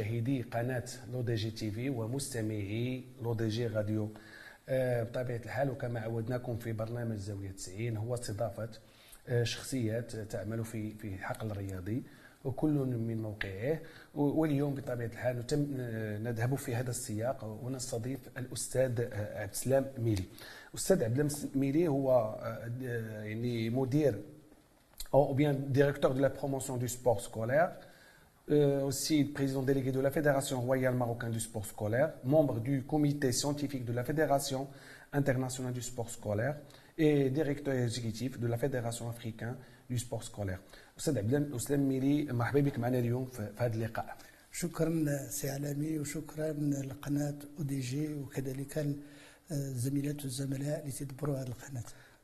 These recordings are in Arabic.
مشاهدي قناة L'ODJ TV ومستمعي L'ODJ Radio. آه، بطبيعة الحال وكما عودناكم في برنامج زاوية 90 هو استضافة آه، شخصيات تعمل في في الحقل الرياضي وكل من موقعه. واليوم بطبيعة الحال نذهب في هذا السياق ونستضيف الأستاذ عبد السلام ميلي. الاستاذ عبد السلام ميلي هو يعني مدير أو بيان ديريكتور دو لا بروموسيون دو سبور سكولير. aussi président délégué de la Fédération royale marocaine du sport scolaire, membre du comité scientifique de la Fédération internationale du sport scolaire et directeur exécutif de la Fédération africaine du sport scolaire. استاذ عبد اسلام ميلي مرحبا بك معنا اليوم في هذا اللقاء شكرا سي علامي وشكرا لقناه او دي جي وكذلك الزميلات والزملاء اللي تدبروا هذه القناه أه، أه،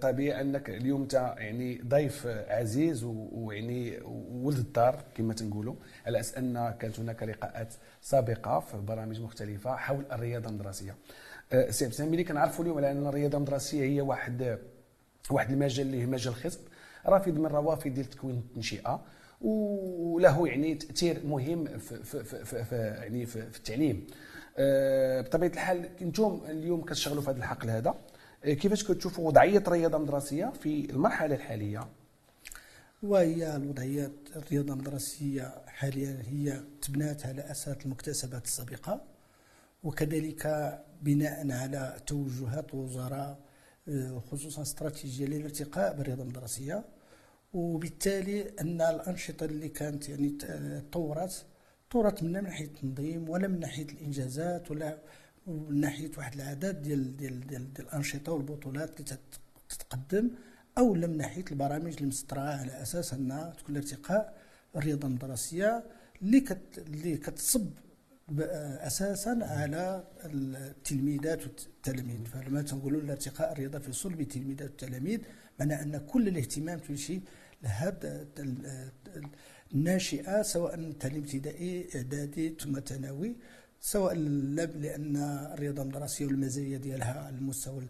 طبيعي أنك اليوم انت يعني ضيف عزيز ويعني ولد الدار كما تنقولوا على أساس أن كانت هناك لقاءات سابقة في برامج مختلفة حول الرياضة المدرسية. أه، سي عبد ملي كنعرفوا اليوم على أن الرياضة المدرسية هي واحد واحد المجال اللي مجال خصب رافد من الروافد ديال تكوين التنشئة وله يعني تأثير مهم في, في, في, في يعني في, في التعليم. بطبيعة الحال أنتم اليوم كتشتغلوا في هذا الحقل هذا؟ كيفاش كتشوفوا وضعية الرياضه المدرسيه في المرحلة الحالية؟ وهي الوضعيه الرياضة المدرسية حاليا هي تبنات على أساس المكتسبات السابقة وكذلك بناء على توجهات وزراء آه، خصوصا استراتيجية للارتقاء بالرياضة المدرسية. وبالتالي أن الأنشطة اللي كانت يعني تطورت طورت من ناحية التنظيم ولا من ناحية الإنجازات ولا من ناحية واحد العدد ديال ديال ديال, الأنشطة والبطولات اللي تتقدم أو من ناحية البرامج المسطره على أساس أنها تكون ارتقاء الرياضة المدرسية اللي كت اللي كتصب أساسا على التلميذات والتلاميذ. فلما تنقولوا الارتقاء الرياضة في صلب التلميذات والتلاميذ معنى أن كل الاهتمام تمشي لهذا الناشئة سواء تعليم ابتدائي إعدادي ثم ثانوي. سواء لأن الرياضه المدرسيه والمزايا ديالها على المستوى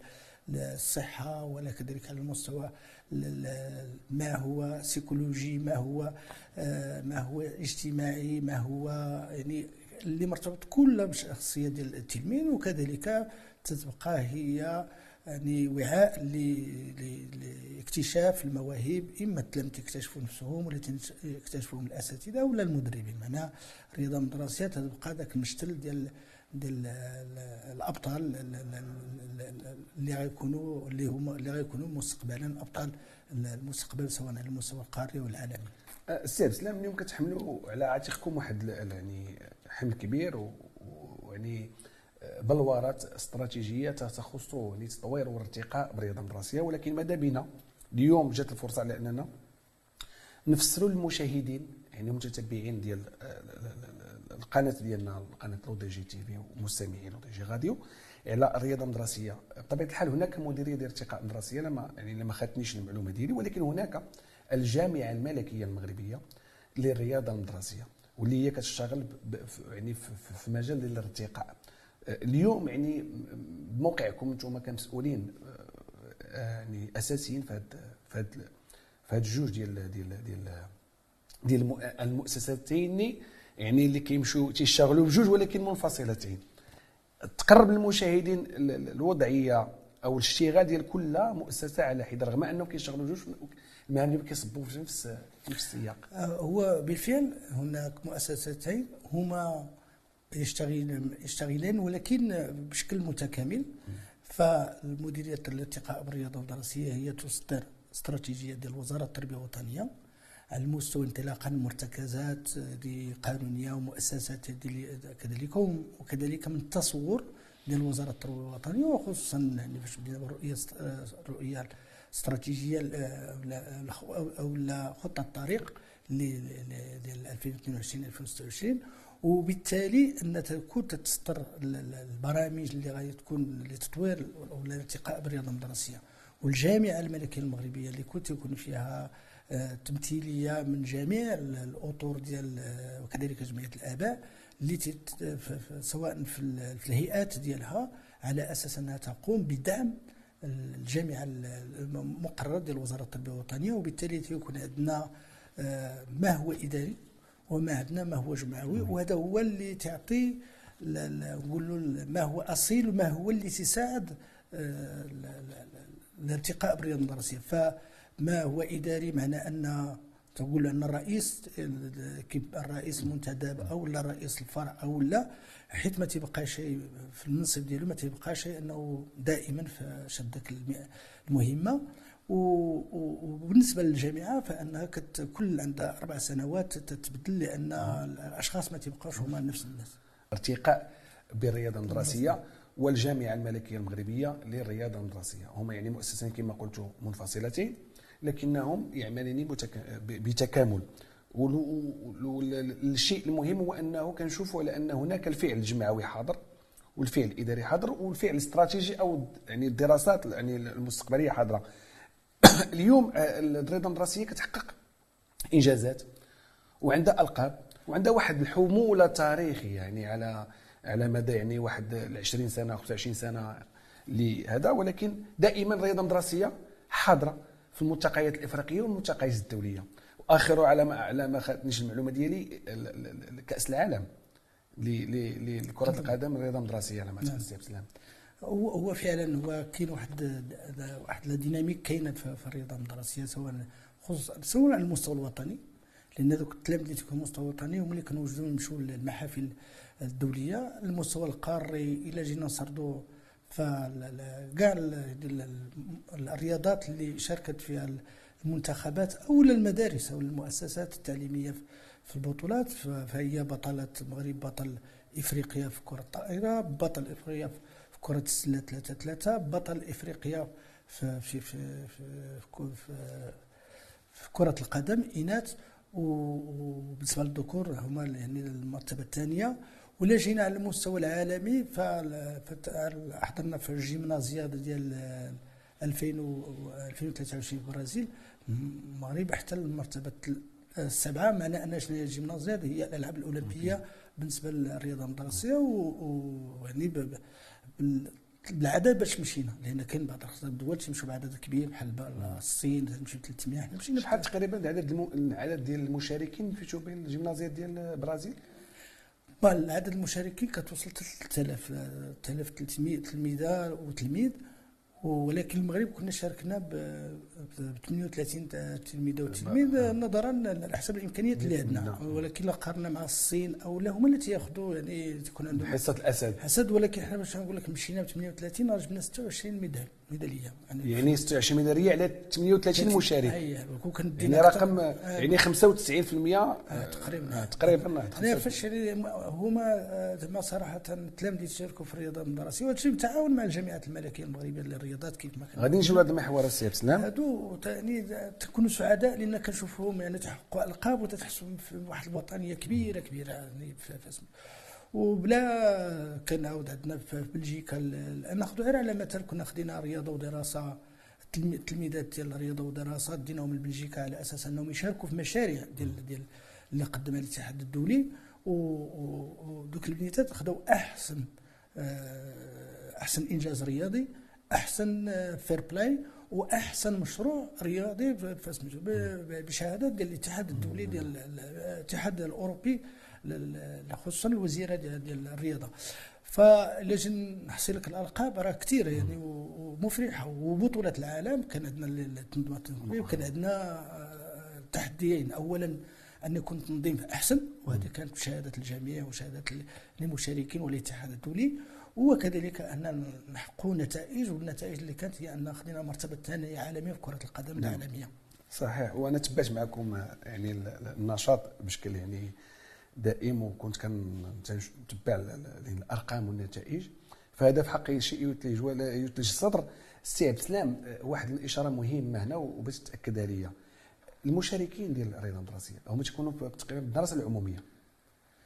الصحة ولا كذلك على المستوى ما هو سيكولوجي ما هو آه، ما هو اجتماعي ما هو يعني اللي مرتبط كله بالشخصيه ديال التلميذ وكذلك تتبقى هي يعني وعاء لاكتشاف المواهب إما التلاميذ يكتشفوا نفسهم ولا يكتشفوا الأساتذة ولا المدربين معناها الرياضه المدرسيه تبقى ذاك المشتل ديال ديال الأبطال اللي غيكونوا اللي هما اللي غيكونوا مستقبلا ابطال المستقبل سواء على المستوى القاري والعالمي. السي عبد السلام اليوم كتحملوا على عاتقكم واحد يعني حمل كبير ويعني بلورات استراتيجية تخص يعني تطوير وارتقاء بالرياضه المدرسيه ولكن ماذا بنا اليوم جات الفرصة على اننا نفسروا للمشاهدين يعني المتتبعين ديال القناة ديالنا قناه L'ODJ TV ومستمعين L'ODJ Radio على الرياضه المدرسيه بطبيعة الحال هناك مديرية ديال الارتقاء المدرسيه لما يعني لما خانتنيش المعلومة ديالي ولكن هناك الجامعة الملكية المغربية للرياضه المدرسيه واللي هي كتشتغل يعني في مجال الارتقاء. اليوم يعني بموقعكم أنتم كمسؤولين آه، يعني أساسيين في هذا في هذا في هاد الجوج ديال ديال ديال ديال المؤسستين يعني اللي كيمشوا تيشتغلوا بجوج ولكن منفصلتين. تقرب للمشاهدين الوضعية أو الاشتغال ديال كل مؤسسة على حدة رغم أنهم كيشتغلوا جوج المهام كيصبوا في نفس في نفس السياق. آه، هو بالفعل هناك مؤسستين هما يشتغل يشتغلان ولكن بشكل متكامل. فالمديرية الارتقاء بالرياضة الدراسيه هي تصدر استراتيجية ديال وزارة التربية الوطنيه على المستوى انطلاقا مرتكزات قانونيه ومؤسسات كذلك وكذلك من التصور ديال وزارة التربية الوطنيه وخصوصا يعني باش بدينا بالرؤيه الرؤيه الاستراتيجيه أو خطة الطريق ديال 2022 2026 وبالتالي أن تكون تستر البرامج اللي غادي تكون لتطوير أو الارتقاء بالرياضة المدرسية. والجامعة الملكية المغربية اللي كنت يكون فيها آه، تمثيلية من جميع الأطر ديال آه، وكذلك جمعية الآباء اللي سواء في الهيئات ديالها على أساس أنها تقوم بدعم الجامعة المقرر ديال وزارة التربية الوطنيه وبالتالي تيكون عندنا آه، ما هو إداري؟ وما عندنا ما هو جمعوي وهذا هو اللي تعطي نقولوا ما هو أصيل وما هو اللي تساعد آه، الارتقاء بالرياضه المدرسيه فما هو إداري معنى أن تقول أن الرئيس الرئيس المنتدب أو لا رئيس الفرع أو لا حيت ما تيبقى شيء في المنصب ديالو ما تيبقى شيء أنه دائما في شدك المهمة. وبالنسبة للجامعة فانها كل عندها أربع سنوات تتبدل لأن الأشخاص ما تيبقاوش هما نفس الناس. ارتقاء بالرياضة المدرسيه والجامعة الملكية المغربية للرياضة المدرسيه هما يعني مؤسستين كما قلت منفصلتين لكنهم يعملان بتكامل. والشيء المهم هو أنه كنشوفوا على أن هناك الفعل الجمعوي حاضر والفعل الإداري حاضر والفعل الاستراتيجي أو يعني الدراسات يعني المستقبلية حاضرة. اليوم الرياضه المدرسيه كتحقق إنجازات وعندها ألقاب وعندها واحد الحمولة تاريخي يعني على على مدى يعني واحد 20 سنة 25 سنة لهذا. ولكن دائما الرياضة المدرسيه حاضرة في الملتقيات الإفريقية والملتقيات الدولية. وآخر على ما على ما خدتنيش المعلومة ديالي كأس العالم لكرة القدم الرياضة المدرسيه على ما نعم. سلام. هو هو فعلا هو كاين واحد واحد الديناميك كاينة في الرياضة المدرسيه سواء خصوصا سواء على المستوى الوطني لأن ذوك التلاميذ تيكونوا المستوى الوطني هما اللي كنوجدوا نمشوا للمحافل الدولية المستوى القاري إلى جينا نسردوا فكاع الرياضات اللي شاركت فيها المنتخبات أو المدارس أو المؤسسات التعليمية في البطولات فهي بطلة المغرب بطل إفريقيا في كرة الطائرة بطل إفريقيا في كرة السلة 3 3 بطل إفريقيا في في في في, في, في, في كرة القدم إناث وبالنسبة للذكور هما يعني المرتبه الثانية. ولا جينا على المستوى العالمي فحضرنا في الجيمنازياد ديال 2023 في البرازيل المغرب احتل المرتبة السبعه معنى ان الجيمنازياد هي الألعاب الأولمبية بالنسبة للرياضه المدرسية ويعني بالعدد باش مشينا لأن كاين بعض الدول تيمشوا بعدد كبير بحال الصين تمشي 300 حنا مشينا بحال تقريبا العدد العدد ديال المشاركين في بين الجيمنازيات ديال البرازيل عدد المشاركين كتوصل 3000 3300 تلميذة وتلميذ. ولكن المغرب كنا شاركنا ب 38 تلميذة وتلميذ نظرا لحسب الإمكانيات اللي عندنا. نعم. ولكن لا قارنا مع الصين أو لا هما اللي تياخذوا يعني تكون عندهم حصة الأسد. حسد ولكن حنا باش نقول لك مشينا ب 38 رجبنا 26 ميدال ميدالية. يعني, يعني 26 ميدالية على 38 مشارك. يعني رقم آه. يعني 95% آه تقريبا. آه تقريبا أنا فاش هما زعما صراحة التلاميذ اللي تشاركوا في الرياضة المدرسية وهذا الشيء بالتعاون مع الجامعات الملكية المغربية للرياضات كيف ما كان. غادي نجيو لهذا المحور السي عبد السلام هادو يعني تكونوا سعداء لأن كنشوفوهم يعني تحققوا ألقاب وتتحسوا في واحد الوطنية كبيرة كبيرة يعني في وبلا كنعاود عندنا في بلجيكا ناخذ غير على مثال كنا خدينا رياضة ودراسة التلميذات ديال الرياضة ودراسة ديناهم لبلجيكا على أساس أنهم يشاركوا في مشاريع ديال ديال اللي قدمها الاتحاد الدولي. ودوك البنيتات خداو أحسن آه، أحسن إنجاز رياضي. أحسن fair-play وأحسن مشروع رياضي بشهادات ديال الاتحاد الدولي ديال الاتحاد الأوروبي خصوصا الوزيرة ديال الرياضة. فلاجي نحصي لك الألقاب؟ راه كثيره يعني ومفرحه وبطولات العالم. كان عندنا التنظيمات وكان عندنا آه، تحديين. اولا أن يكون التنظيم أحسن وهذه كانت بشهاده الجميع وشهادة المشاركين والاتحاد الدولي. وكذلك أن نحققوا نتائج والنتائج اللي كانت هي أن خدينا المرتبة الثانية عالميا في كرة القدم نعم. العالمية. صحيح. وأنا تبعت معكم يعني النشاط بشكل يعني دائم وكنت كنتبع الأرقام والنتائج. فهذا في حقه شيء يثلج ولا يثلج الصدر. السي عبد السلام واحد الإشارة مهمة هنا وباش تاكدها لي المشاركين ديال الرياضه المدرسيه هما تكونوا تقريبا الدراسه العمومية.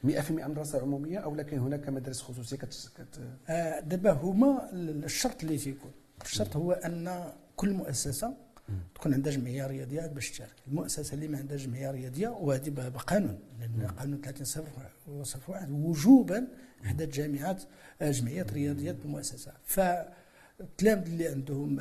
100% مدرسة عمومية أو لكن هناك مدارس خصوصية كت, كت آه دابا هما الشرط اللي تيكون الشرط هو أن كل مؤسسة تكون عندها جمعية رياضية باش تشارك. المؤسسة اللي ما عندها جمعية رياضية وهذه بقانون. لأن قانون 30 صفر وصف واحد وجوبا إحدى الجامعات آه، جمعيات رياضيات بالمؤسسه فالتلامذ اللي عندهم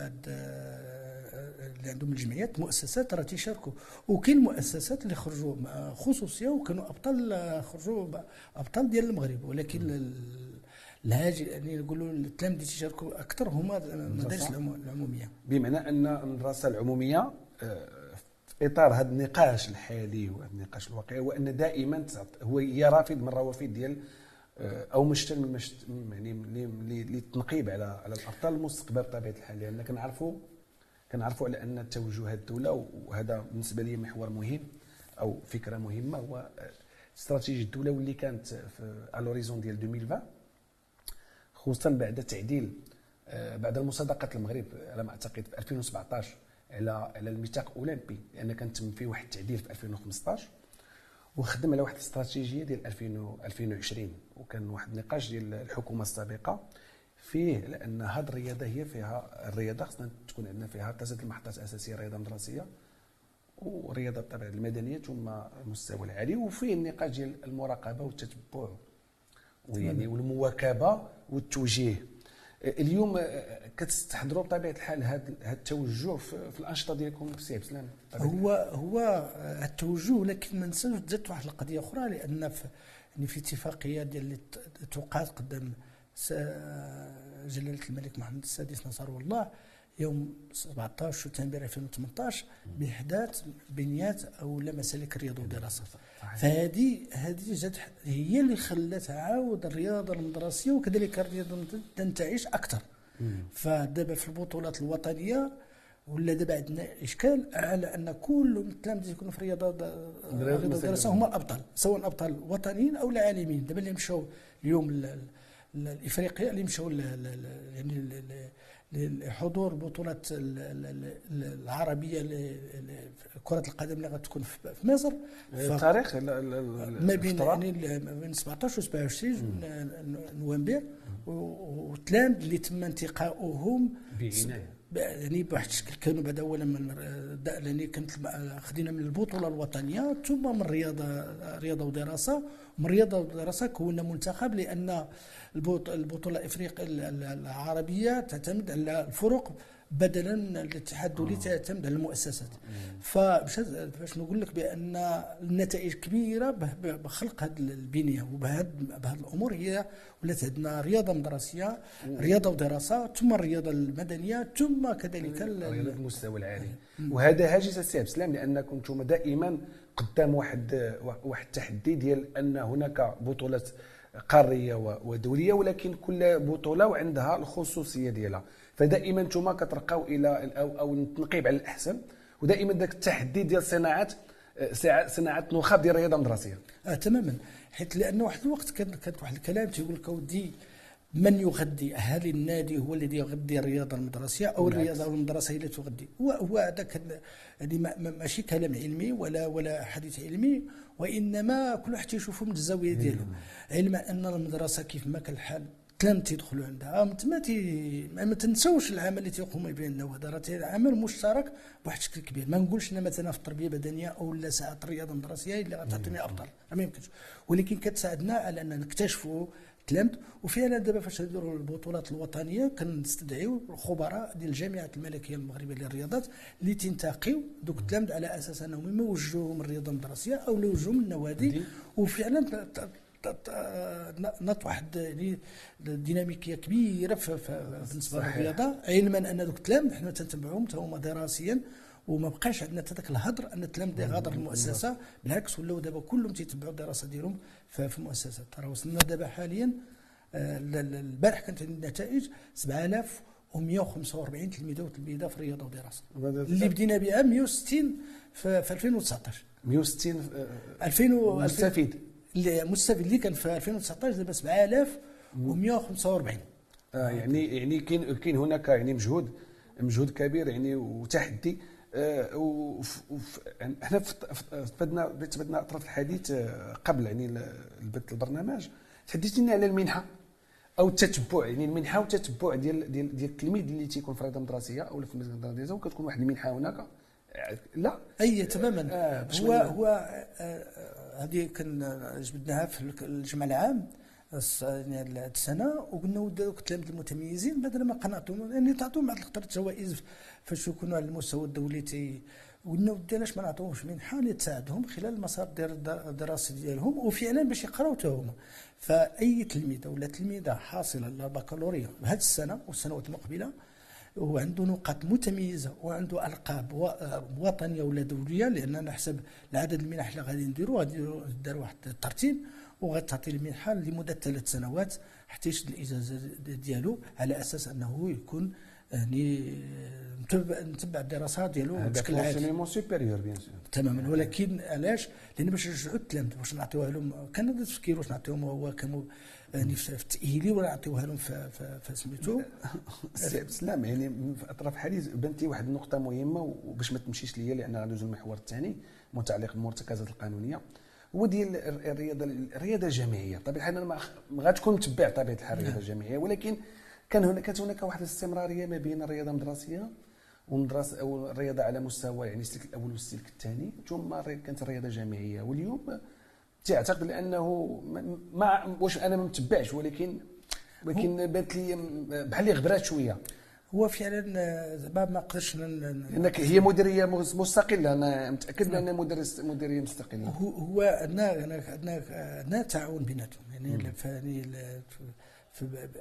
اللي عندهم الجمعيات مؤسسات راه تيشاركوا. وكاين مؤسسات اللي خرجوا خصوصية وكانوا أبطال خرجوا أبطال ديال المغرب. ولكن الهاجي يعني نقولوا التلاميذ اللي تيشاركوا أكثر هما المدارس العمومية. بمعنى أن المدرسة العمومية آه، في إطار هذا النقاش الحالي وهذا النقاش الواقعي هو أن دائما هو هي رافد من روافد ديال آه، أو مشتل من مشت يعني للتنقيب على على الأبطال المستقبل بطبيعة الحال. لأن كنعرفوا كنعرفوا على أن توجهات الدولة وهذا بالنسبة لي محور مهم أو فكرة مهمة هو استراتيجية الدولة واللي كانت في الوريزون ديال 2020 خصوصا بعد تعديل آه، بعد مصادقه المغرب على ما أعتقد في 2017 على على الميثاق الاولمبي لأن كان تم فيه واحد التعديل في 2015 وخدم على واحد الاستراتيجية ديال 2020 وكان واحد النقاش ديال الحكومة السابقة فيه لأن هذه الرياضة هي فيها الرياضة خصنا تكون عندنا فيها ثلاثة المحطات الأساسية رياضة مدرسيه ورياضة بالطبع المدنية ثم المستوى العالي وفيه النقاش ديال المراقبة والتتبع ويعني والمواكبة والتوجيه. اليوم كتستحضروا بطبيعة الحال هذا التوجه في الأنشطة ديالكم في سي سلام هو هو التوجه ولكن ما ننساوش زادت واحد القضية أخرى لأن في يعني في اتفاقية ديال اللي توقعت قدام جلاله الملك محمد السادس نصره الله يوم 17 سبتمبر 2018 بإحداث بنيات أو لا مسالك الرياضه والدراسة. فهذه هذه جات هي اللي خلت عاود الرياضه المدرسية وكذلك الرياضه تنتعش أكثر. فدابا في البطولات الوطنية ولا دابا عندنا إشكال على أن كل التلاميذ يكونوا في الرياضه الرياضة هما الابطال سواء أبطال وطنيين أو العالميين دابا اللي مشاو اليوم الافريقيا اللي مشاو يعني لحضور بطولة العربية كرة القدم اللي غتكون في مصر. التاريخ ما بين يعني ما بين 17 و 27 نوفمبر. وتلام اللي تم انتقاؤهم بعناية. يعني بواحد الشكل كانوا بعد أولا من يعني كانت خدينا من البطولة الوطنية ثم من رياضة رياضة ودراسة. من رياضة ودراسة كونا منتخب لأن البطولة الإفريقية العربية تعتمد على الفرق بدلا من الاتحاد الدولي آه. تعتمد على المؤسسات. فباش نقول لك بأن النتائج كبيرة بخلق هذه البنية وبهذه الأمور هي ولات عندنا رياضة مدرسية رياضة ودراسة ثم الرياضة المدنية ثم كذلك الرياضه المستوى العالي. وهذا هاجس السي سلام لأنكم أنتم دائما قدام واحد واحد التحدي ديال أن هناك بطولات قارية ودولية ولكن كل بطولة وعندها الخصوصية ديالها. فدائما أنتم كترقاو إلى أو, أو التنقيب على الأحسن ودائما ذاك التحدي ديال صناعه صناعه نخب ديال الرياضه المدرسيه آه تماما. حيت لأنه واحد الوقت كان كانت واحد الكلام تيقول لك أودي من يغذي؟ هل النادي هو الذي يغذي الرياضة المدرسية أو الرياضة المدرسية التي تغذي؟ هو هو هذاك يعني ماشي كلام علمي ولا ولا حديث علمي وإنما كل واحد تيشوفه من الزاوية ديالو. علما أن المدرسة كيف ما كان الحال تلام تيدخلوا عندها تما تي ما تنساوش العمل اللي تيقوم به النوادر راه عمل مشترك بواحد الشكل كبير. ما نقولش أنا مثلا في التربية البدنية أو لا ساعات الرياضة المدرسية اللي غتعطيني أفضل. ما يمكنش. ولكن كتساعدنا على أن نكتشفوا تلامت وفعلا دابا فاش نديروا البطولات الوطنية كنستدعيو الخبراء ديال الجامعة الملكيه المغربية للرياضات اللي تنتقيو دوك التلامذ على أساس أنهم اما يوجهوهم الرياضة المدرسية أو يوجهوهم النوادي. وفعلا نط واحد يعني ديناميكية كبيرة بالنسبة للرياضه علما أن دوك التلامذ حنا تنتبعوهم هما دراسيا وما بقاش عندنا حتى ذاك الهدر أن التلامذه غادر المؤسسة. بالعكس ولاو دابا كلهم تيتبعوا الدراسة ديالهم في المؤسسات راه وصلنا دابا حاليا آه، البارح كانت عندنا النتائج 7145 تلميذة وتلميذة في الرياضة والدراسة. اللي بدينا بها 160 في 2019 160 2000 مستفيد. مستفيد اللي كان في 2019 دابا 7145 آه يعني يعني كاين كاين هناك يعني مجهود مجهود كبير يعني وتحدي. آه إحنا فدنا بدنا أطراف الحديث آه، قبل يعني البث البرنامج. تحدثتني على المنحة أو التتبع. يعني المنحة والتتبع ديال ديال ديال التلميذ اللي تيكون في الرياضة المدرسية أو في المدرسة المدرسية. وكتكون واحد المنحة هناك. لا. أي تماما. آه هو هو آه، هذه كان جبدناها في الجمع العام يعني السنة وقلنا وداو التلاميذ المتميزين بدل ما قنعتهم يعني تعطوهم بعض الخطر جوائز فاش يكونوا على المستوى الدولي تي قلنا ودي علاش ما نعطوهمش منحه اللي تساعدهم خلال المسار الدراسي ديالهم وفعلا باش يقراو حتى هما. فأي تلميذة ولا تلميذة حاصلة للبكالوريا بهذه السنة والسنوات المقبلة وعنده نقاط متميزة وعنده ألقاب وطنية ولا دولية لأن نحسب العدد المنح اللي غادي نديروا غادي نديروا واحد الترتيب وغتعطي المنحة لمدة ثلاث سنوات حتى يشد الإجازة ديالو على أساس أنه يكون يعني نتبع نتبع الدراسات ديالو بشكل عام supérieur bien sûr. تماما. ولكن علاش؟ لأن باش نرجعوا التلامذة باش نعطيوها لهم؟ كان هذا التفكير واش نعطيهم هو كانوا يعني في التاهيلي ولا نعطيوها لهم في سميتو سي سلام يعني في أطراف حالي بنتي واحد النقطة مهمة وباش ما تمشيش ليا لأن غندوزو المحور الثاني متعلق بالمرتكزات القانونية هو ديال الرياضة الرياضة الجامعية. طبيعة الحال ما غتكون متبع طبيعة الحال الرياضة نعم. الجامعية ولكن كان هناك كانت هناك واحد الاستمرارية ما بين الرياضة المدرسية ومدرسه أو الرياضة على مستوى يعني السلك الأول والسلك الثاني ثم كانت الرياضة الجامعية. واليوم تعتقد لأنه ما واش أنا ما متبعش ولكن ولكن بانت لي بحال اللي غبرات شوية. هو فعلا زعما ما نقدرش لأنك هي مديرية مستقلة أنا متأكد بأن مدرس مديرية مستقلة. هو عندنا عندنا عندنا تعاون بيناتهم يعني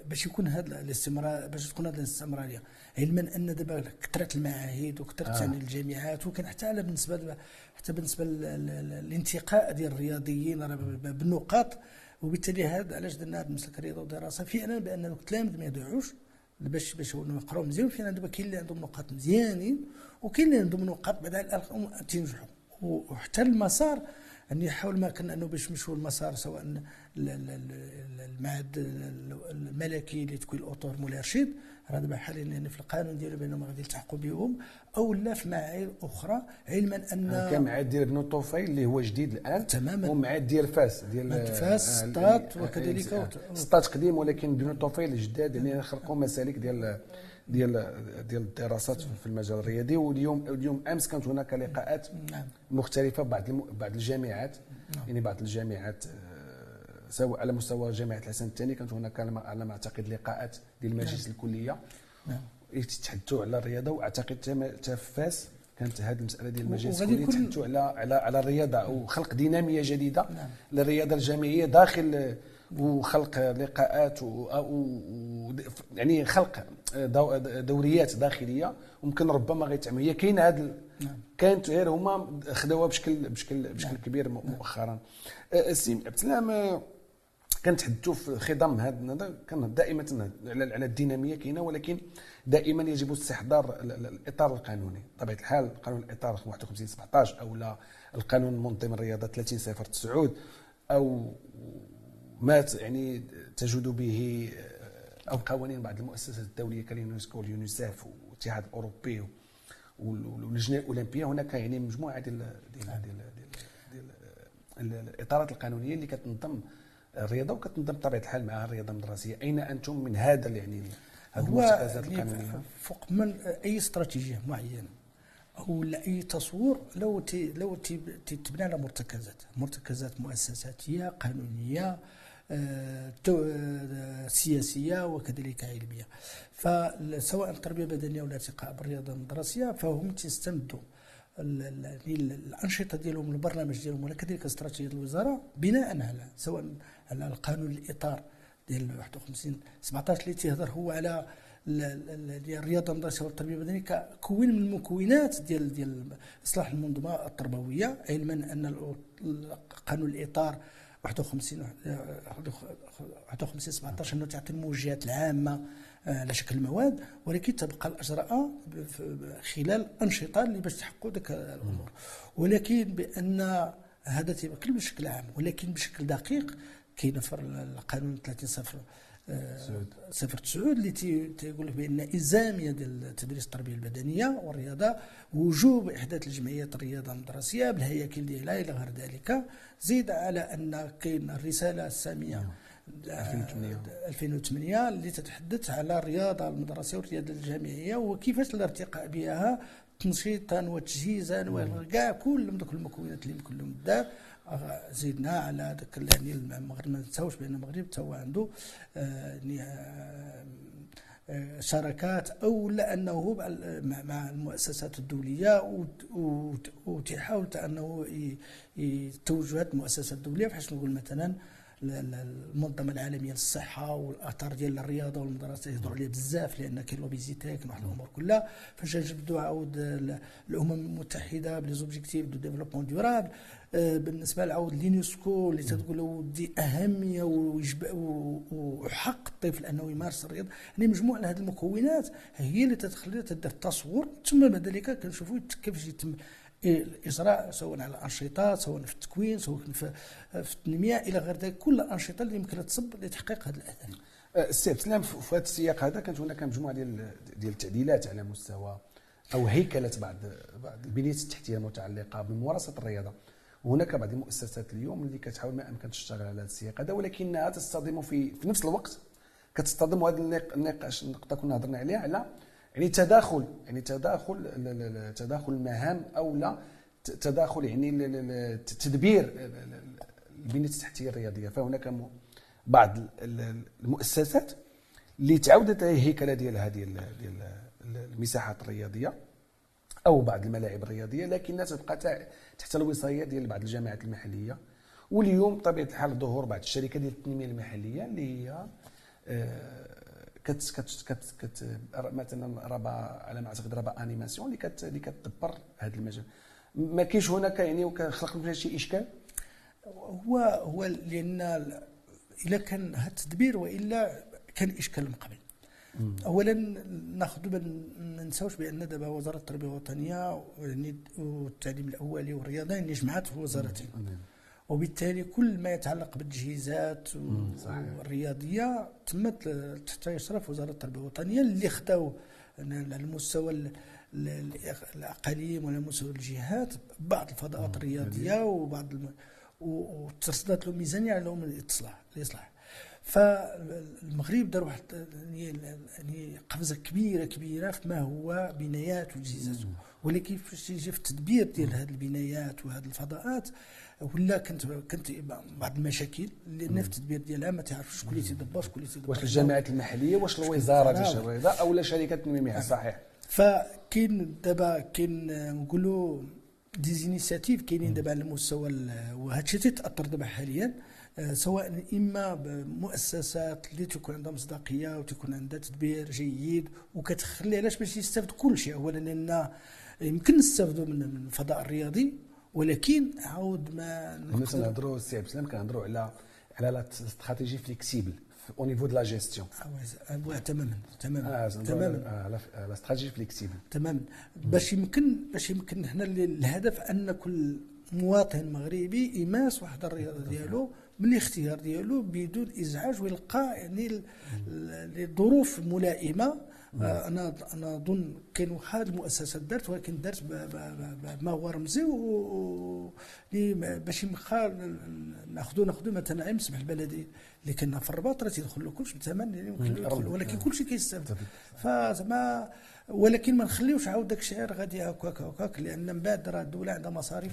باش يكون هذا الاستمرار باش تكون هذه الاستمرارية. علما أن دابا كثرت المعاهد وكثرت آه. الجامعات وكان حتى على بالنسبة حتى بالنسبة للانتقاء ديال الرياضيين بالنقاط. وبالتالي هذا علاش درنا هذا المسلك الرياضه والدراسة؟ فعلا بأن التلاميذ ما يضيعوش. باش باش يقراو مزيان. فعلا دابا كاين اللي عندهم نقاط مزيانين وكاين اللي عندهم نقاط بعد تنجحوا. وحتى المسار أني يحاول ما كان أنه باش نمشوا المسار سواء المعهد الملكي اللي تكون الاوتور مولاي رشيد راه دابا حاليا في القانون ديالو بانهم غادي يلتحقوا بهم أو لا في معايير أخرى علما أن كان معاد ديال بنو طوفيل اللي هو جديد الآن تماما. ومعاد ديال فاس ديال فاس آه، سطات وكذلك سطات قديم ولكن بنو طوفيل جداد يعني خلقوا مسالك ديال ديال ديال الدراسات في المجال الرياضي واليوم اليوم أمس كانت هناك لقاءات نعم. مختلفة بعض بعض الجامعات نعم. يعني بعض الجامعات آه، سواء على مستوى جامعة الحسن الثاني كانت هناك على ما أعتقد لقاءات ديال مجلس نعم. الكلية يتحدثوا على الرياضة وأعتقد حتى فاس كانت هذه المسألة ديال المجلس الكلي يتحدثوا على على على الرياضة أو خلق دينامية جديدة. للرياضة الجامعية داخل وخلق لقاءات و... و... يعني خلق دوريات داخلية وممكن ربما غيتعمل هي كاينة هذا نعم. كانت غير هما خداوها بشكل بشكل بشكل. كبير مؤخرا السي عبد السلام كنتحدثوا في خضم هذا كان دائما على الدينامية كاينة ولكن دائما يجب استحضار الإطار القانوني بطبيعة الحال قانون الإطار 51 17 أو لا القانون المنظم الرياضة 30 صفر 9 أو ما يعني تجود به أو قوانين بعض المؤسسات الدولية كاليونسكو واليونيسيف والاتحاد الأوروبي واللجنة الأولمبية. هناك يعني مجموعة ديال ديال ديال ديال, الإطارات القانونية اللي كتنظم الرياضة وكتنظم بطبيعه الحال معها الرياضة المدرسية. أين أنتم من هذا يعني هذه المرتكزات القانونية؟ فوق من أي استراتيجية معينة أو أي تصور لو تي لو تبنى على مرتكزات. مرتكزات مؤسساتية قانونية سياسية وكذلك علمية. فسواء التربية البدنية ولا الارتقاء بالرياضة المدرسيه فهم تستمدوا الأنشطة ديالهم البرنامج ديالهم ولا كذلك استراتيجية الوزارة بناء على سواء على القانون الإطار ديال 51 17 اللي تيهضر هو على الرياضة المدرسيه والتربية البدنية ككون من المكونات ديال ديال إصلاح المنظومه التربوية علما أن قانون الإطار 51 51 17 انه تعطي الموجهات العامة آه، على شكل مواد ولكن تبقى الأجراء خلال أنشطة اللي باش تحققوا ذاك الأمور. ولكن بأن هذا تيمكن بشكل عام ولكن بشكل دقيق كاين في القانون 30 صفر صفر تسعود اللي تيقول لك بأن الزاميه ديال تدريس التربية البدنية والرياضة وجوب إحداث الجمعيات الرياضة المدرسية بالهياكل ديالها إلى غير ذلك زيد على أن كاين الرسالة السامية 2008 اللي تتحدث على الرياضة المدرسية والرياضة الجامعية وكيفاش الارتقاء بها تنشيطا وتجهيزا وكاع كل دوك المكونات اللي يمكن لهم الدار. زيدنا على هذاك يعني المغرب ما ننساوش بان المغرب هو عنده يعني شراكات أو لأنه مع المؤسسات الدولية وتحاول أنه توجهات المؤسسات الدولية بحيث نقول مثلا المنظمة العالمية للصحة والأثار ديال الرياضة والمدرسات يهضروا عليها بزاف لأن كاين l'obésité كاين واحد الأمور كلها. فاش نجبدوا عاود الأمم المتحدة ب les objectifs de développement durable بالنسبة لعاود اليونسكو اللي تقول ودي أهمية وحق الطفل أنه يمارس الرياضة. يعني مجموعة هذه المكونات هي اللي تدخل تدير التصور ثم بعد ذلك كنشوفوا كيفاش يتم الاجراء سواء على الانشطه سواء في التكوين سواء في, التنمية إلى غير ذلك كل الأنشطة اللي يمكن تصب لتحقيق هذه الاهداف. السي عبد السلام في هذا السياق هذا كانت هناك مجموعة ديال ديال التعديلات على مستوى أو هيكلة بعض بعض البنيه التحتية المتعلقة بممارسه الرياضة وهناك بعض المؤسسات اليوم اللي كتحاول ما امكن تشتغل على هذا السياق هذا ولكنها تصطدم في في نفس الوقت كتصطدم وهذا النقاش النقطة كنا هضرنا عليها على يعني تداخل يعني تداخل تداخل المهام أو لا تداخل يعني تدبير البنية التحتية الرياضية. فهناك بعض المؤسسات اللي تعودت الهيكله ديال هذه ديال المساحات الرياضية أو بعض الملاعب الرياضية لكنها تبقى تحت الوصاية ديال بعض الجامعات المحلية. واليوم بطبيعه الحال ظهور بعض الشركات ديال التنمية المحلية اللي هي آه، كت كت كت كت مثلا ربا على ما أعتقد ربا انيماسيون اللي كت اللي كتدبر هذا المجال. ما كاينش هناك يعني وكنخلق شي إشكال؟ هو هو لأن إلا كان هذا التدبير وإلا كان إشكال من قبل. اولا ناخذ ما ننساوش بأن دابا وزارة التربية الوطنيه يعني والتعليم الأولي والرياضه يعني جمعات في وزارتين. وبالتالي كل ما يتعلق بالتجهيزات الرياضيه تمت تحت إشراف وزارة التربية الوطنية اللي خداو على المستوى الأقاليم وعلى مستوى الجهات بعض الفضاءات الرياضية وبعض الم... وترصدت له ميزانية لهم الاصلاح الاصلاح فالمغرب دار واحد يعني, يعني قفزة كبيرة كبيرة في ما هو بنايات وتجهيزات. ولكن يجي في التدبير ديال هذه البنايات وهذه الفضاءات ولا كنت كنت بعض المشاكل لأن في التدبير ديالها ما تعرفش شكون اللي تيدبر شكون اللي تيدبر واش الجامعات المحلية واش الوزارة ديال الرياضه أو لا شركات التنميه صحيح. فكاين دابا كاين نقولوا des initiatives كاينين دابا على المستوى وهذا الشيء تاثر دابا حاليا آه، سواء إما بمؤسسات اللي تكون عندها مصداقيه وتكون عندها تدبير جيد وكتخلي علاش باش يستافد كل شيء. اولا لأن يمكن نستافدوا من الفضاء الرياضي ولكن عاود ما الناس نهضروا السي عبد السلام كنهضروا على على la stratégie flexible au niveau de la gestion تماما تماما تماما. la stratégie flexible تماما. باش يمكن باش يمكن هنا الهدف أن كل مواطن مغربي يمارس واحد الرياضة ديالو من الاختيار ديالو بدون إزعاج ويلقى يعني الظروف ملائمة آه أنا أنا أظن كاين واحد المؤسسات دارت ولكن دارت بما هو رمزي باش ناخذوا ناخذوا مثلا عين مسمح البلدي اللي كنا في الرباط راه تيدخل له كلشي بثمن يعني ولكن كلشي كيستافد. فزعما ولكن ما نخليوش عاود داك الشيء غادي هكاك هكاك لأن من بعد راه الدولة عندها مصاريف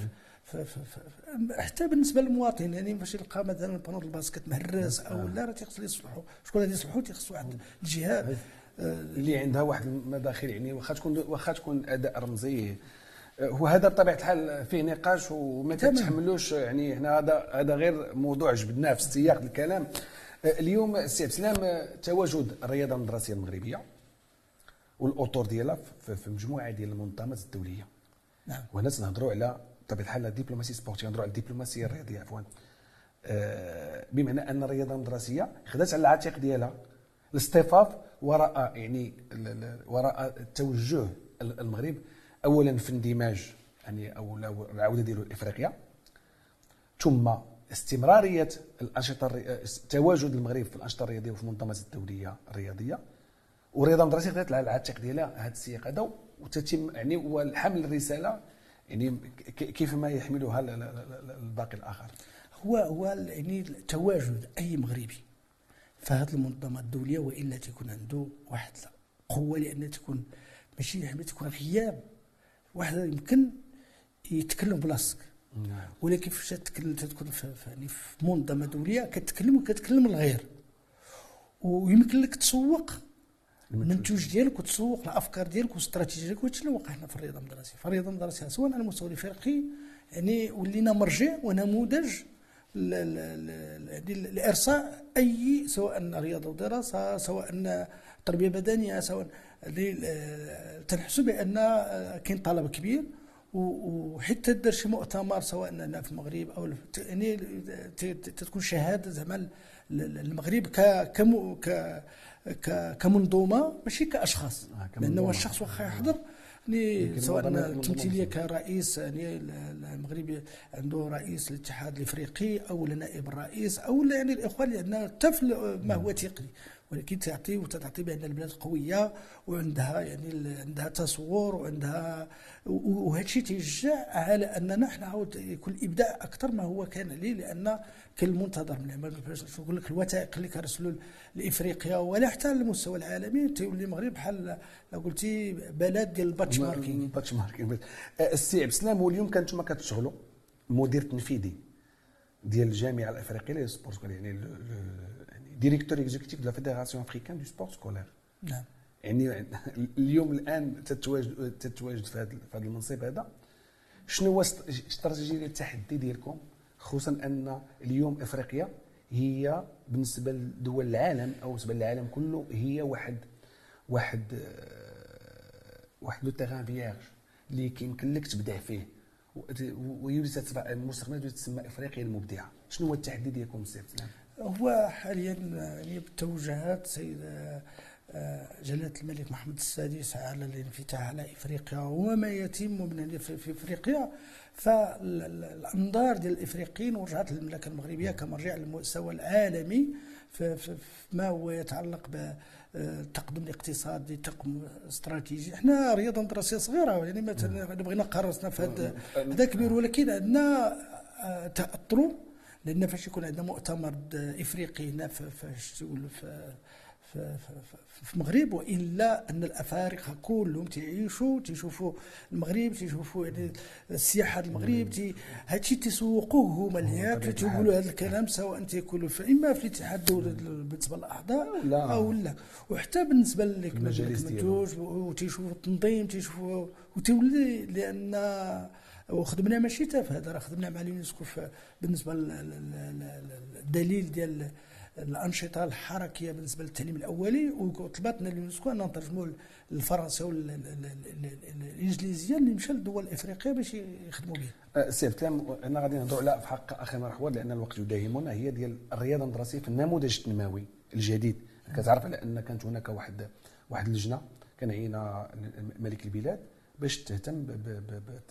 حتى بالنسبة للمواطن يعني فاش يلقى مثلا panneau د ال basket مهرس أو لا راه تيخص يصلحوا شكون غادي يصلحوا تيخص واحد الجهة. اللي عندها واحد المداخل يعني واخا تكون واخا تكون أداء رمزي. وهذا بطبيعة الحال فيه نقاش وما تتحملوش يعني إحنا هذا هذا غير موضوع جبدناه في سياق الكلام. اليوم السي عبد السلام تواجد الرياضة المدرسية المغربية والاطور ديالها في مجموعة ديال المنظمات الدولية. نعم. وهنا تنهضروا على بطبيعة الحال الدبلوماسيه سبورتي نهضروا على الدبلوماسية الرياضية عفوا. بمعنى أن الرياضة المدرسية خدات على العاتق ديالها. الاصطفاف وراء يعني وراء توجه المغرب اولا في اندماج يعني أو العودة ديالو لإفريقيا. ثم استمرارية الأنشطة تواجد المغرب في الأنشطة الرياضية وفي المنظمات الدولية الرياضية. والرياضه المدرسيه خدات على العاتق ديالها هذا السياق هذا وتتم يعني والحمل الرسالة يعني كيف ما يحملها الباقي الآخر. هو هو يعني تواجد أي مغربي فهذه المنظمة الدولية وإلا تكون عنده واحد قوه لأن تكون ماشي تكون غياب واحد يمكن يتكلم بلاصتك نعم. ولكن فاش تتكلم تكون في في- يعني في منظمة دولية كتكلم وكتكلم الغير. ويمكن لك تسوق المنتوج. ديالك وتسوق الأفكار ديالك والاستراتيجية ديالك وهادشي اللي وقع هنا في الرياضة المدرسية. فالرياضه المدرسية سواء على المستوى الافريقي يعني ولينا مرجع ونموذج لارساء أي سواء رياضة ودراسه سواء تربية بدنية سواء آه، تنحسوا بأن آه، كاين طلب كبير وحتى دار شي مؤتمر سواء هنا في المغرب أو يعني تكون شهادة زعما المغرب ك كم- ك ك- كمنظومة ماشي كأشخاص آه،. لأنه الشخص واخا يحضر سواء التمثيليه. كرئيس يعني ال- ال- المغرب عنده رئيس الاتحاد الإفريقي أو نائب الرئيس أو يعني الإخوان اللي عندنا حتى ما هو تقني ولكن تعطي وتعطي بأن البلاد قوية وعندها يعني عندها تصور وعندها وهذا الشيء تيشجع على أننا حنا عاود يكون الإبداع أكثر ما هو كان عليه لأن كان المنتظر من العمل نقول لك الوثائق اللي كرسلوا لإفريقيا ولا حتى المستوى العالمي تيولي المغرب بحال قلتي بلد ديال ال benchmarking benchmarking آه، السي عبد السلام واليوم كنتم كتشتغلوا مدير تنفيذي ديال الجامعة الإفريقية لل sport scolaire ال- ال- يعني directeur exécutif de la Fédération africaine de sport scolaire نعم يعني اليوم الان تتواجد تتواجد في هذا في هذا المنصب هذا شنو هو است- استراتيجيه التحدي ديالكم خصوصا ان اليوم افريقيا هي بالنسبة لدول العالم أو بالنسبة للعالم كله هي واحد واحد واحد لو تيغان فييرج اللي كيمكن لك تبدع فيه ويولي تتبع المستقبل تسمى افريقيا المبدعه شنو هو التحدي ديالكم سي؟ هو حاليا يعني بتوجهات سيد آه، جلالة الملك محمد السادس على الانفتاح على إفريقيا وما يتم من في إفريقيا. فالأنظار ديال الإفريقيين ورجعت للمملكة المغربية كمرجع للمستوى العالمي في في- في ما هو يتعلق ب التقدم الاقتصادي التقدم الاستراتيجي إحنا رياضة دراسية صغيرة يعني مثلا بغينا قرصنا في هذا هذا كبير ولكن عندنا آه، تاثروا لأن فاش يكون عندنا مؤتمر إفريقي هنا في فاش تقول في في, المغرب وإلا أن الأفارقة كلهم تعيشوا تيشوفوا المغرب تيشوفوا يعني السياحة المغرب تي هادشي تيسوقوه هما بطبيعة تيقولوا هذا الكلام سواء تيكونوا في إما في الاتحاد الدولي بالنسبة للأعضاء لا. أو لا وحتى بالنسبة لك. المنتوج وتيشوفوا التنظيم تيشوفوا وتولي لأن وخدمنا ماشي حتى في هذا راه خدمنا مع اليونسكو بالنسبة للدليل ديال الأنشطة الحركية بالنسبة للتعليم الأولي وطلبتنا اليونسكو أن نترجموا الفرنسيه والانجليزيه اللي مشى للدول الإفريقية باش يخدموا بها. أه، سي عبد السلام أنا غادي نهضروا على في شق أخير مرحبا لأن الوقت يداهمنا هي ديال الرياضة المدرسية في النموذج التنموي الجديد. كتعرف على أن كانت هناك واحد واحد اللجنة كان عينا ملك البلاد. باش تهتم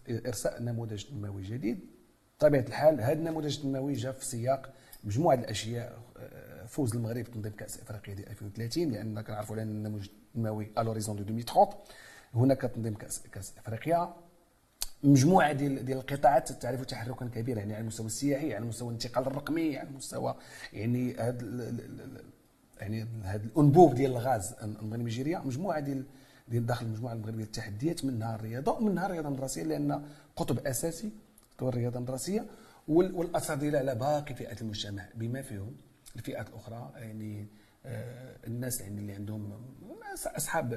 بارساء نموذج تنموي جديد. بطبيعه الحال هذا النموذج التنموي جاء في سياق مجموعة الأشياء أه، فوز المغرب بتنظيم كأس إفريقيا ديال 2030 لأن كنعرفوا على النموذج التنموي l'horizon de 2030 هناك تنظيم كاس كأس إفريقيا. مجموعة ديال ديال القطاعات تعرف تحركا كبيرا يعني على المستوى السياحي على المستوى الانتقال الرقمي على المستوى يعني هذا يعني هذا الأنبوب ديال الغاز نبغي نيجيريا مجموعة ديال ديال داخل المجموعة المغربية التحديات منها الرياضة ومنها الرياضة المدرسية لأن قطب أساسي هو الرياضة المدرسية وال- والاثر ديالها على باقي فئات المجتمع بما فيهم الفئات الأخرى يعني آه، الناس يعني اللي عندهم أصحاب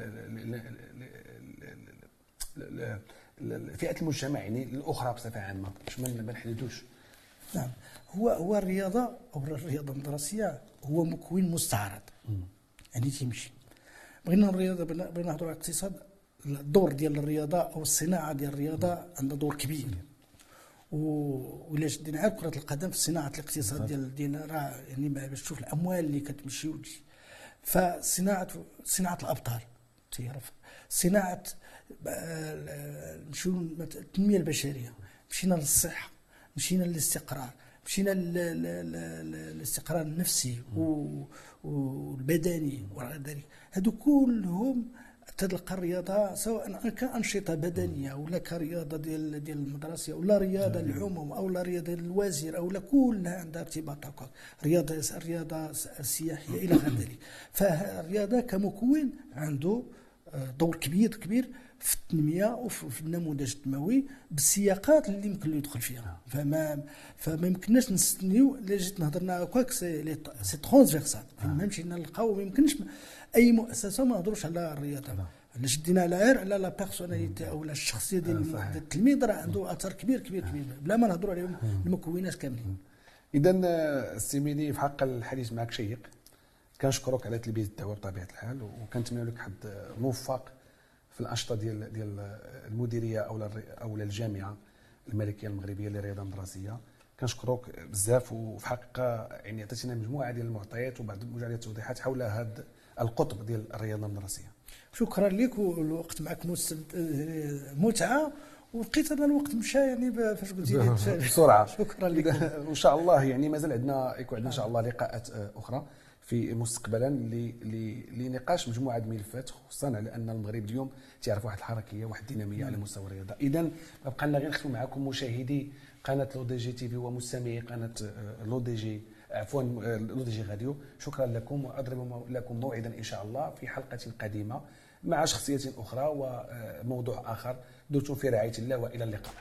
فئات المجتمع يعني الأخرى بصفة عامة. باش ما نحددوش. نعم. هو هو الرياضة أو الرياضة المدرسية هو مكون مستعرض. يعني تيمشي بغينا الرياضة بغينا نهضروا على الاقتصاد الدور ديال الرياضة أو الصناعة ديال الرياضة عندها دور كبير. ولا شدينا على كرة القدم في صناعة الاقتصاد ديال ديالنا راه يعني باش تشوف الأموال اللي كتمشي وتجي. فصناعه صناعة الأبطال تعرف؟ صناعة آه، نمشيو مث- التنميه البشرية. مشينا للصحة مشينا للاستقرار. مشينا لل- لل- لل- للاستقرار النفسي والبدني وغير ذلك. هادو كلهم تلقى الرياضة سواء كأنشطة بدنية ولا كرياضة ديال ديال المدرسة ولا رياضة العموم أو لا رياضة الوزير أو لا كلها عندها ارتباط رياضة الرياضه السياحيه إلى غير ذلك. فالرياضه كمكون عنده دور كبير كبير في التنمية وفي النموذج التنموي بالسياقات اللي يمكن له يدخل فيها. فما فما يمكنناش نستنيو إلا جيت نهضرنا هكاك c'est c'est transversal ما مشينا نلقاو ما يمكنش أي مؤسسة ما نهضروش على الرياضة. الا شدينا على غير على la personnalité أو الشخصيه ديال التلميذ راه عنده أثر كبير كبير كبير. بلا ما نهضروا عليهم المكونات كاملين. اذا السيميني في حق الحديث معك شيق. كنشكرك على تلبيه الدعوه بطبيعة الحال وكنتمنى لك حد موفق. في الانشطه ديال ديال المديرية أو أو الجامعة الملكية المغربية للرياضة المدرسية. كنشكرك بزاف وفي حقيقة يعني عطيتينا مجموعة ديال المعطيات وبعض مجموعه التوضيحات حول هذا القطب ديال الرياضة المدرسية. شكرا لك والوقت معك متعة ولقيت أنا الوقت مشى يعني فاش قلت لي بسرعة. شكرا لك. وان شاء الله يعني مازال عندنا يكون عندنا إن شاء الله لقاءات أخرى. في مستقبلا لنقاش مجموعة الملفات خصوصا على أن المغرب اليوم تعرف واحد الحركية واحد الدينامية على مستوى الرياضة. اذا بقى لنا غير نختم معكم مشاهدي قناة L'ODJ TV ومستمعي قناة آه، L'ODJ عفوا آه، L'ODJ Radio. شكرا لكم وأضرب لكم موعدا إن شاء الله في حلقة قادمه مع شخصية أخرى وموضوع آخر. دمتم في رعاية الله وإلى اللقاء.